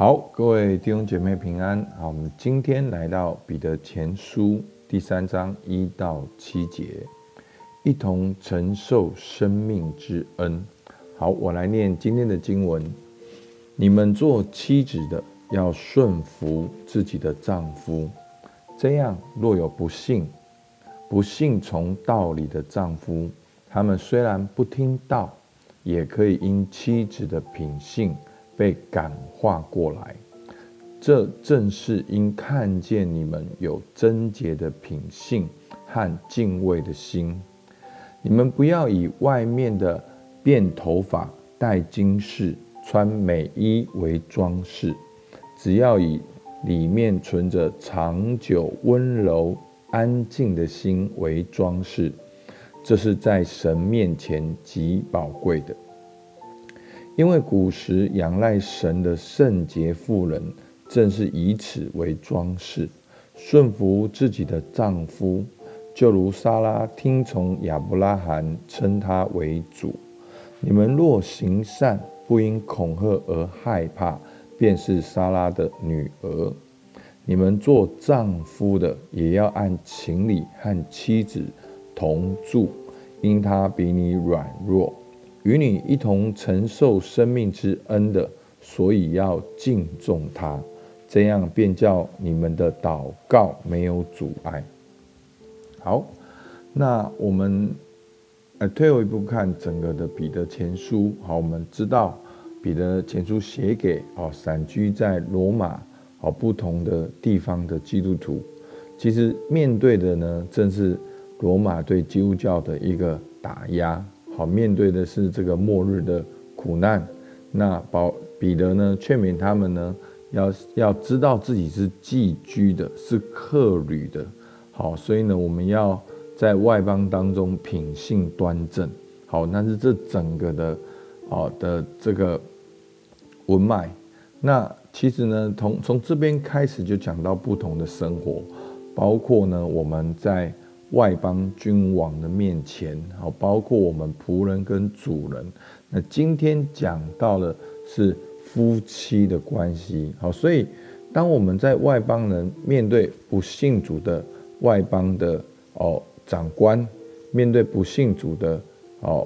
好，各位弟兄姐妹平安。好，我们今天来到彼得前书第三章一到七节，一同承受生命之恩。好，我来念今天的经文：你们做妻子的要顺服自己的丈夫，这样若有不信、不信从道理的丈夫，他们虽然不听道，也可以因妻子的品性。被感化过来，这正是因看见你们有贞洁的品性和敬畏的心。你们不要以外面的辫头发、戴金饰、穿美衣为装饰，只要以里面存着长久温柔安静的心为装饰，这是在神面前极宝贵的。因为古时仰赖神的圣洁妇人，正是以此为装饰，顺服自己的丈夫，就如莎拉听从亚伯拉罕，称他为主。你们若行善，不因恐吓而害怕，便是莎拉的女儿。你们做丈夫的，也要按情理和妻子同住，因她比你软弱。与你一同承受生命之恩的，所以要敬重他，这样便叫你们的祷告没有阻碍。好，那我们呃退后一步看整个的彼得前书。好，我们知道彼得前书写给哦散居在罗马哦不同的地方的基督徒，其实面对的呢，正是罗马对基督教的一个打压。好，面对的是这个末日的苦难，那保彼得呢劝勉他们呢，要要知道自己是寄居的，是客旅的。好，所以呢，我们要在外邦当中品性端正。好，那是这整个的，好的这个文脉。那其实呢，从从这边开始就讲到不同的生活，包括呢我们在。外邦君王的面前，好，包括我们仆人跟主人。那今天讲到的是夫妻的关系，好，所以当我们在外邦人面对不信主的外邦的哦长官，面对不信主的哦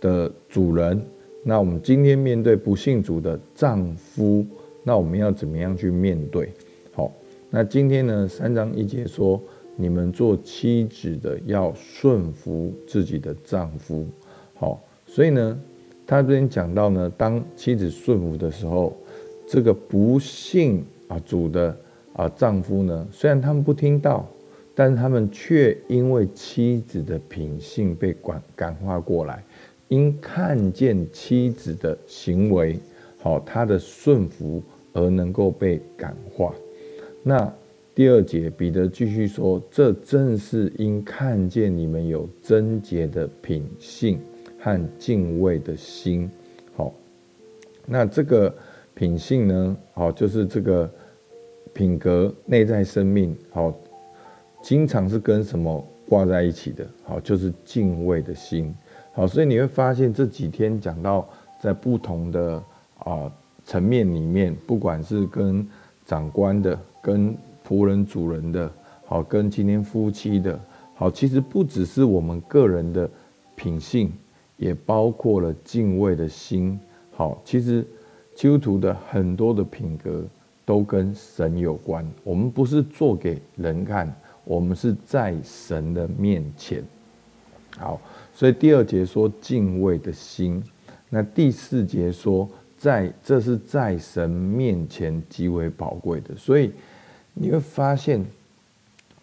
的主人，那我们今天面对不信主的丈夫，那我们要怎么样去面对？好，那今天呢，三章一节说。你们做妻子的要顺服自己的丈夫，好，所以呢，他这边讲到呢，当妻子顺服的时候，这个不信啊主的啊丈夫呢，虽然他们不听到，但是他们却因为妻子的品性被感感化过来，因看见妻子的行为，好，他的顺服而能够被感化，那。第二节，彼得继续说：“这正是因看见你们有贞洁的品性和敬畏的心。好，那这个品性呢？好，就是这个品格、内在生命。好，经常是跟什么挂在一起的？好，就是敬畏的心。好，所以你会发现这几天讲到，在不同的啊层面里面，不管是跟长官的，跟仆人、主人的好，跟今天夫妻的好，其实不只是我们个人的品性，也包括了敬畏的心。好，其实基督徒的很多的品格都跟神有关。我们不是做给人看，我们是在神的面前。好，所以第二节说敬畏的心，那第四节说在这是在神面前极为宝贵的，所以。你会发现，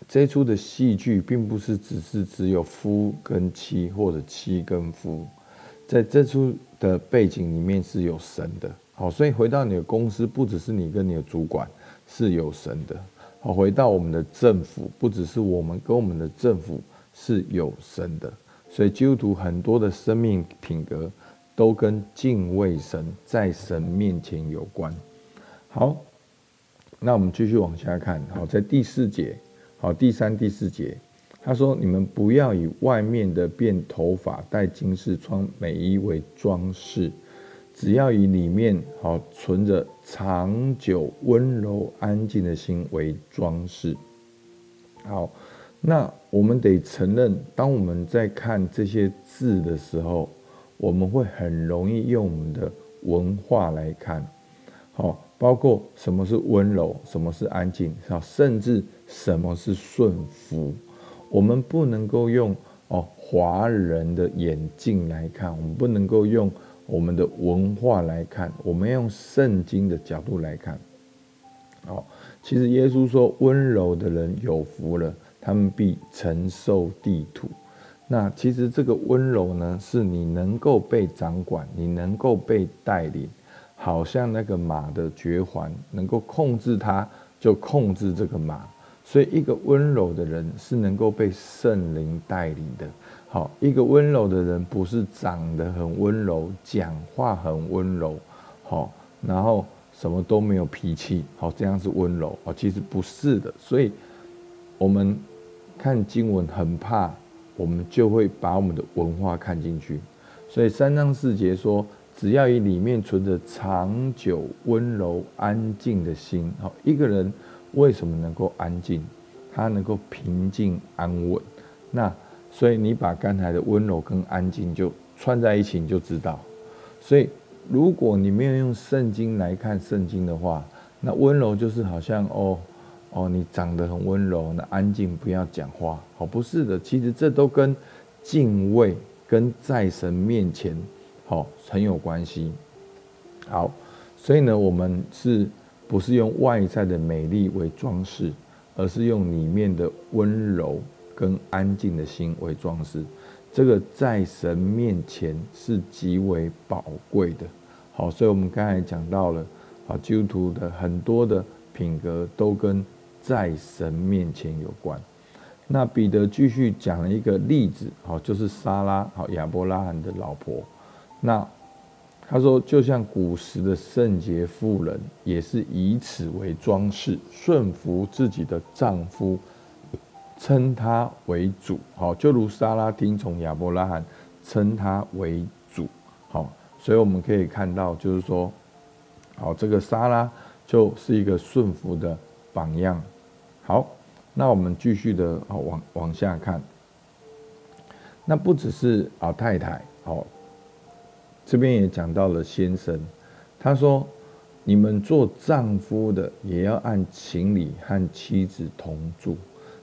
这出的戏剧并不是只是只有夫跟妻或者妻跟夫，在这出的背景里面是有神的。好，所以回到你的公司，不只是你跟你的主管是有神的。好，回到我们的政府，不只是我们跟我们的政府是有神的。所以基督徒很多的生命品格都跟敬畏神，在神面前有关。好。那我们继续往下看，好，在第四节，好，第三、第四节，他说：“你们不要以外面的辫头发、戴金饰、穿美衣为装饰，只要以里面好存着长久温柔安静的心为装饰。好，那我们得承认，当我们在看这些字的时候，我们会很容易用我们的文化来看。好，包括什么是温柔，什么是安静，甚至什么是顺服，我们不能够用哦华人的眼镜来看，我们不能够用。我们的文化来看，我们用圣经的角度来看，好，其实耶稣说：“温柔的人有福了，他们必承受地土。”那其实这个温柔呢，是你能够被掌管，你能够被带领，好像那个马的绝环，能够控制它，就控制这个马。所以，一个温柔的人是能够被圣灵带领的。好，一个温柔的人不是长得很温柔，讲话很温柔，好，然后什么都没有脾气，好，这样是温柔，哦，其实不是的。所以，我们看经文很怕，我们就会把我们的文化看进去。所以三章四节说，只要以里面存着长久温柔安静的心，好，一个人为什么能够安静？他能够平静安稳。那所以你把刚才的温柔跟安静就串在一起，你就知道。所以如果你没有用圣经来看圣经的话，那温柔就是好像哦哦，你长得很温柔，那安静不要讲话。好，不是的，其实这都跟敬畏跟在神面前好很有关系。好，所以呢，我们是不是用外在的美丽为装饰，而是用里面的温柔。跟安静的心为装饰，这个在神面前是极为宝贵的。好，所以我们刚才讲到了，好，基督徒的很多的品格都跟在神面前有关。那彼得继续讲了一个例子，好，就是撒拉，好，亚伯拉罕的老婆。那他说，就像古时的圣洁妇人，也是以此为装饰，顺服自己的丈夫。称他为主，好，就如莎拉听从亚伯拉罕，称他为主，好，所以我们可以看到，就是说，好，这个莎拉就是一个顺服的榜样。好，那我们继续的好往往下看，那不只是老太太，好，这边也讲到了先生，他说，你们做丈夫的也要按情理和妻子同住。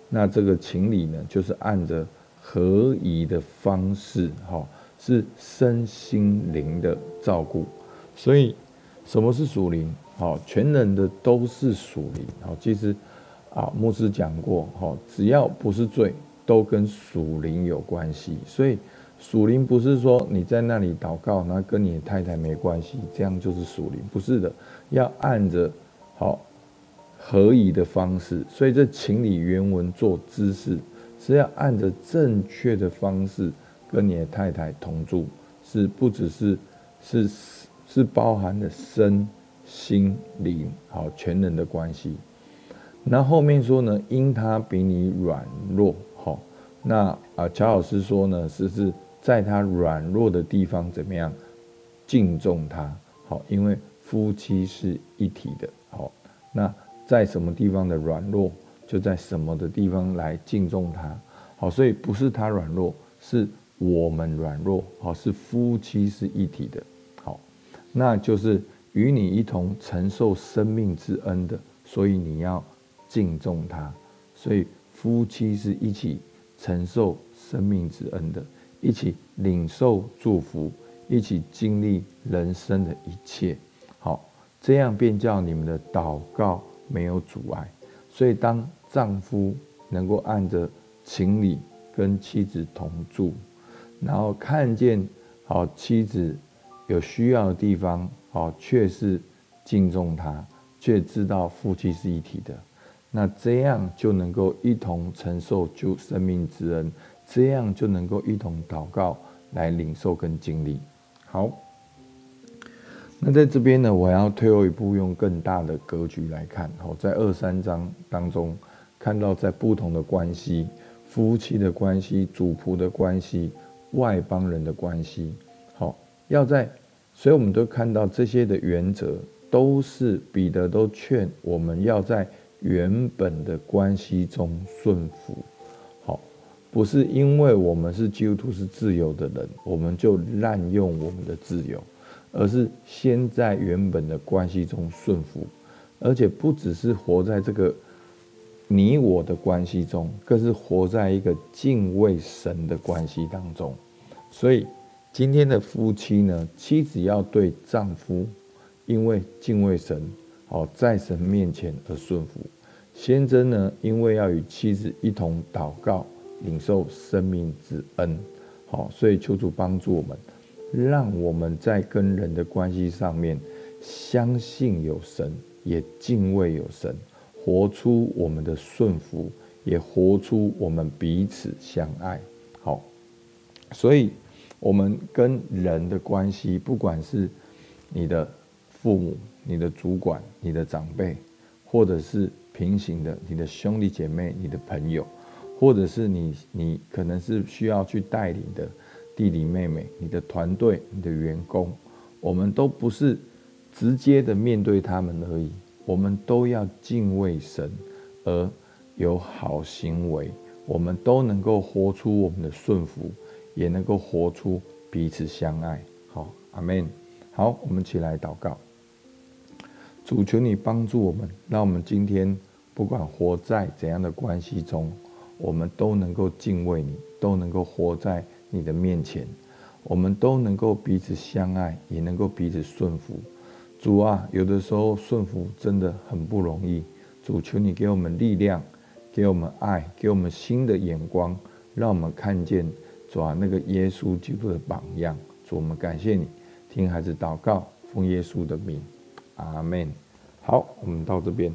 那这个情理呢，就是按着合宜的方式，哈，是身心灵的照顾。所以，什么是属灵？好，全人的都是属灵。好，其实啊，牧师讲过，哈，只要不是罪，都跟属灵有关系。所以，属灵不是说你在那里祷告，那跟你的太太没关系，这样就是属灵，不是的，要按着好。合宜的方式，所以这情理原文做姿势是要按着正确的方式跟你的太太同住，是不只是是是包含了身心灵好全人的关系。那后面说呢，因他比你软弱好，那啊乔老师说呢，是是在他软弱的地方怎么样敬重他好，因为夫妻是一体的好，那。在什么地方的软弱，就在什么的地方来敬重他。好，所以不是他软弱，是我们软弱。好，是夫妻是一体的。好，那就是与你一同承受生命之恩的，所以你要敬重他。所以夫妻是一起承受生命之恩的，一起领受祝福，一起经历人生的一切。好，这样便叫你们的祷告。没有阻碍，所以当丈夫能够按着情理跟妻子同住，然后看见好妻子有需要的地方，好却是敬重她，却知道夫妻是一体的，那这样就能够一同承受救生命之恩，这样就能够一同祷告来领受跟经历。好。那在这边呢，我要退后一步，用更大的格局来看。好，在二三章当中，看到在不同的关系，夫妻的关系、主仆的关系、外邦人的关系，好，要在所以我们都看到这些的原则，都是彼得都劝我们要在原本的关系中顺服。不是因为我们是基督徒是自由的人，我们就滥用我们的自由，而是先在原本的关系中顺服，而且不只是活在这个你我的关系中，更是活在一个敬畏神的关系当中。所以。今天的夫妻呢，妻子要对丈夫，因为敬畏神，好在神面前而顺服；先生呢，因为要与妻子一同祷告，领受生命之恩，好，所以求主帮助我们，让我们在跟人的关系上面，相信有神，也敬畏有神，活出我们的顺服，也活出我们彼此相爱。好，所以。我们跟人的关系，不管是你的父母、你的主管、你的长辈，或者是平行的你的兄弟姐妹、你的朋友，或者是你你可能是需要去带领的弟弟妹妹、你的团队、你的员工，我们都不是直接的面对他们而已，我们都要敬畏神，而有好行为，我们都能够活出我们的顺服。也能够活出彼此相爱。好，阿门。好，我们起来祷告。主，求你帮助我们，让我们今天不管活在怎样的关系中，我们都能够敬畏你，都能够活在你的面前，我们都能够彼此相爱，也能够彼此顺服。主啊，有的时候顺服真的很不容易。主，求你给我们力量，给我们爱，给我们新的眼光，让我们看见。主啊，那个耶稣基督的榜样，主，我们感谢你，听孩子祷告，奉耶稣的名，阿门。好，我们到这边。